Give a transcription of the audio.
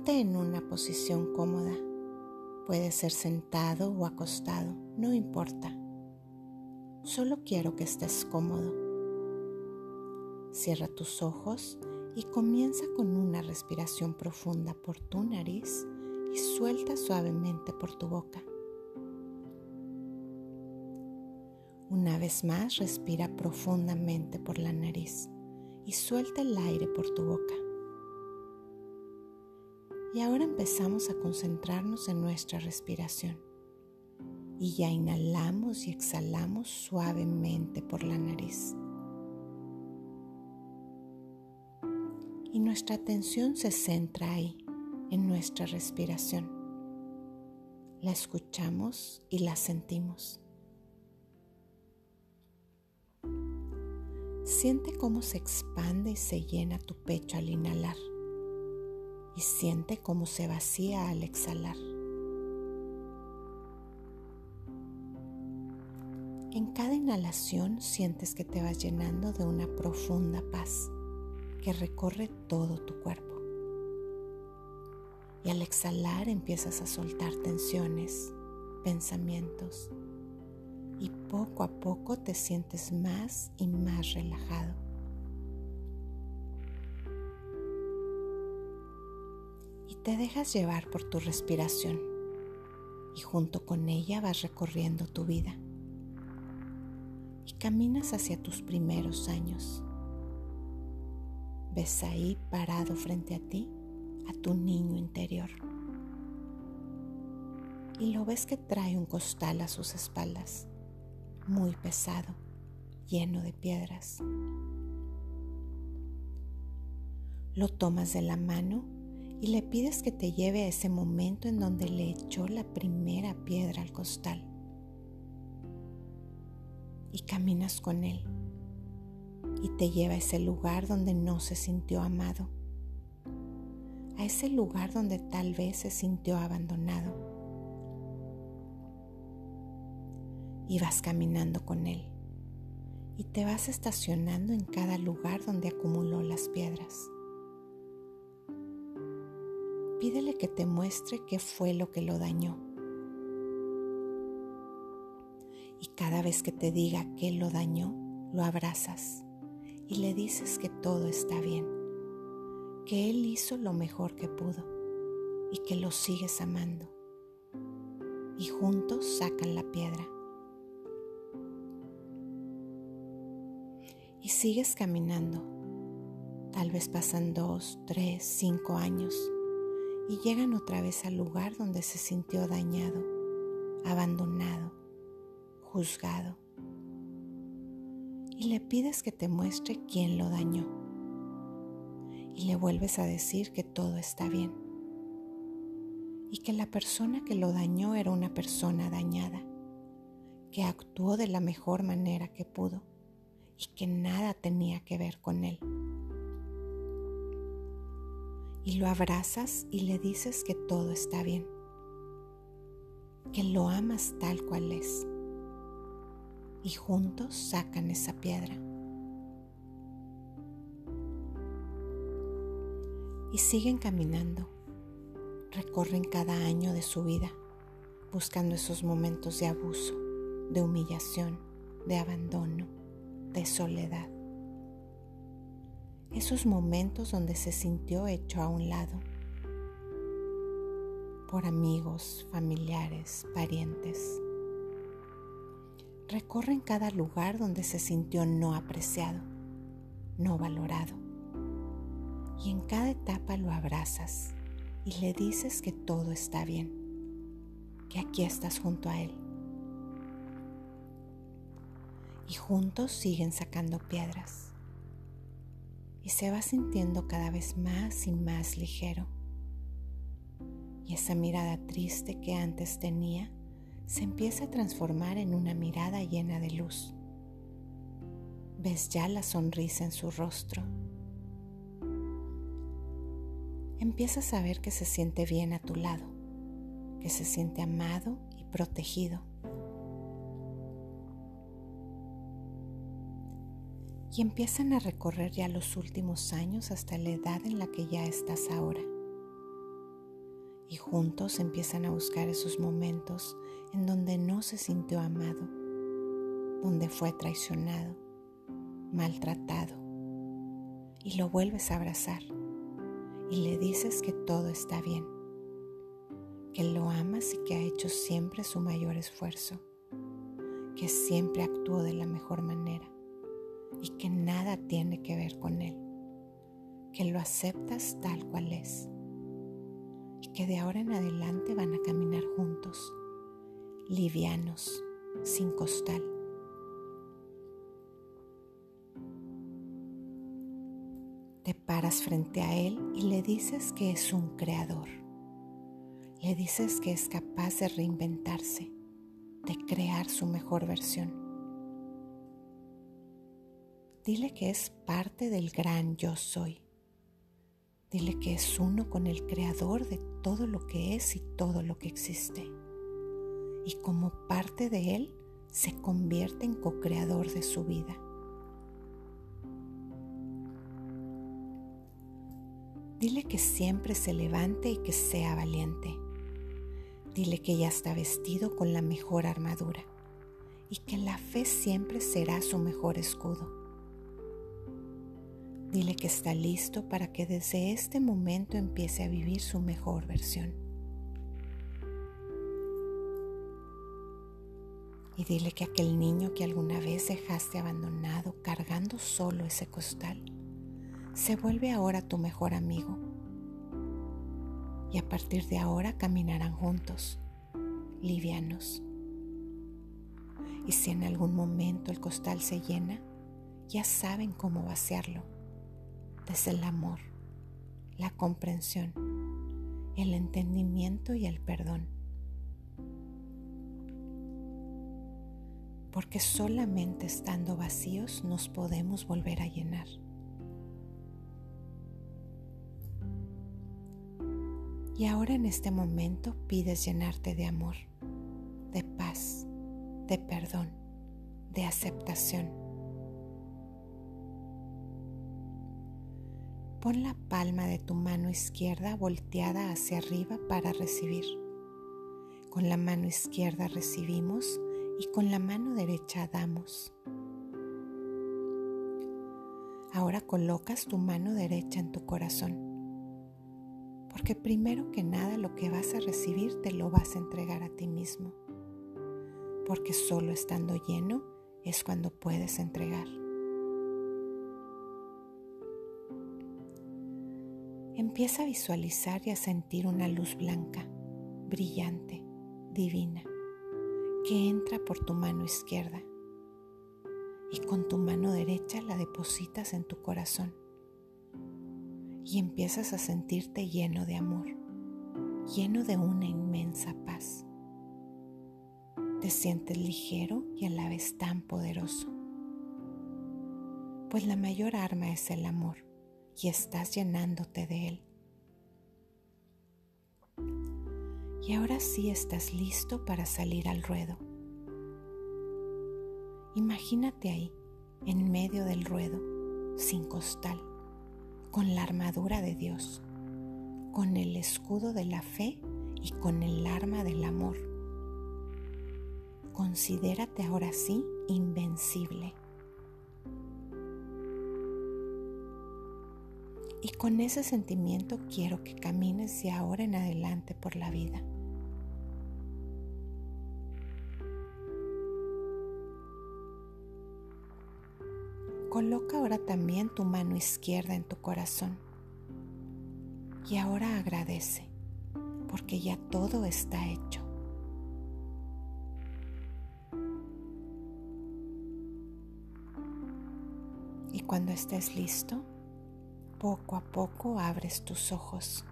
Ponte en una posición cómoda. Puede ser sentado o acostado, no importa. Solo quiero que estés cómodo. Cierra tus ojos y comienza con una respiración profunda por tu nariz y suelta suavemente por tu boca. Una vez más, respira profundamente por la nariz y suelta el aire por tu boca. Y ahora empezamos a concentrarnos en nuestra respiración. Y ya inhalamos y exhalamos suavemente por la nariz. Y nuestra atención se centra ahí, en nuestra respiración. La escuchamos y la sentimos. Siente cómo se expande y se llena tu pecho al inhalar y siente cómo se vacía al exhalar. En cada inhalación sientes que te vas llenando de una profunda paz que recorre todo tu cuerpo. Y al exhalar empiezas a soltar tensiones, pensamientos y poco a poco te sientes más y más relajado. Te dejas llevar por tu respiración y junto con ella vas recorriendo tu vida y caminas hacia tus primeros años ves ahí parado frente a ti a tu niño interior. Y lo ves que trae un costal a sus espaldas, muy pesado, lleno de piedras. Lo tomas de la mano y le pides que te lleve a ese momento en donde le echó la primera piedra al costal. Y caminas con él y te lleva a ese lugar donde no se sintió amado, a ese lugar donde tal vez se sintió abandonado. Y vas caminando con él y te vas estacionando en cada lugar donde acumuló las piedras. Pídele que te muestre qué fue lo que lo dañó. Y cada vez que te diga qué lo dañó, lo abrazas y le dices que todo está bien, que Él hizo lo mejor que pudo y que lo sigues amando. Y juntos sacan la piedra. Y sigues caminando. Tal vez pasan dos, tres, cinco años y llegan otra vez al lugar donde se sintió dañado, abandonado, juzgado y le pides que te muestre quién lo dañó. Y le vuelves a decir que todo está bien y que la persona que lo dañó era una persona dañada, que actuó de la mejor manera que pudo y que nada tenía que ver con él. Y lo abrazas y le dices que todo está bien, que lo amas tal cual es y juntos sacan esa piedra. Y siguen caminando, recorren cada año de su vida, buscando esos momentos de abuso, de humillación, de abandono, de soledad. Esos momentos donde se sintió hecho a un lado por amigos, familiares, parientes recorren cada lugar donde se sintió no apreciado, no valorado. Y en cada etapa lo abrazas y le dices que todo está bien, que aquí estás junto a él. Y juntos siguen sacando piedras. Y se va sintiendo cada vez más y más ligero. Y esa mirada triste que antes tenía se empieza a transformar en una mirada llena de luz. Ves ya la sonrisa en su rostro. Empiezas a ver que se siente bien a tu lado, que se siente amado y protegido. Y empiezan a recorrer ya los últimos años hasta la edad en la que ya estás ahora. y juntos empiezan a buscar esos momentos en donde no se sintió amado, donde fue traicionado, maltratado, y lo vuelves a abrazar y le dices que todo está bien, que lo amas y que ha hecho siempre su mayor esfuerzo, que siempre actuó de la mejor manera y que nada tiene que ver con él, que lo aceptas tal cual es y que de ahora en adelante van a caminar juntos, livianos, sin costal. Te paras frente a él y le dices que es un creador. Le dices que es capaz de reinventarse, de crear su mejor versión. Dile que es parte del gran yo soy Dile que es uno con el creador de todo lo que es y todo lo que existe. Y como parte de él, se convierte en co-creador de su vida. Dile que siempre se levante y que sea valiente. Dile que ya está vestido con la mejor armadura y que la fe siempre será su mejor escudo. Dile que está listo para que desde este momento empiece a vivir su mejor versión. Y dile que aquel niño que alguna vez dejaste abandonado cargando solo ese costal, se vuelve ahora tu mejor amigo. Y a partir de ahora caminarán juntos, livianos. Y si en algún momento el costal se llena, ya saben cómo vaciarlo es el amor, la comprensión, el entendimiento y el perdón. Porque solamente estando vacíos nos podemos volver a llenar. Y ahora en este momento pides llenarte de amor, de paz, de perdón, de aceptación Pon la palma de tu mano izquierda volteada hacia arriba para recibir. Con la mano izquierda recibimos y con la mano derecha damos. Ahora colocas tu mano derecha en tu corazón, porque primero que nada lo que vas a recibir te lo vas a entregar a ti mismo, porque solo estando lleno es cuando puedes entregar. Empieza a visualizar y a sentir una luz blanca, brillante, divina, que entra por tu mano izquierda y con tu mano derecha la depositas en tu corazón. Y empiezas a sentirte lleno de amor, lleno de una inmensa paz. Te sientes ligero y a la vez tan poderoso, pues la mayor arma es el amor y estás llenándote de Él. Y ahora sí estás listo para salir al ruedo. Imagínate ahí, en medio del ruedo, sin costal, con la armadura de Dios, con el escudo de la fe y con el arma del amor. Considérate ahora sí invencible Y con ese sentimiento quiero que camines de ahora en adelante por la vida. Coloca ahora también tu mano izquierda en tu corazón. Y ahora agradece, porque ya todo está hecho. Y cuando estés listo, poco a poco abres tus ojos.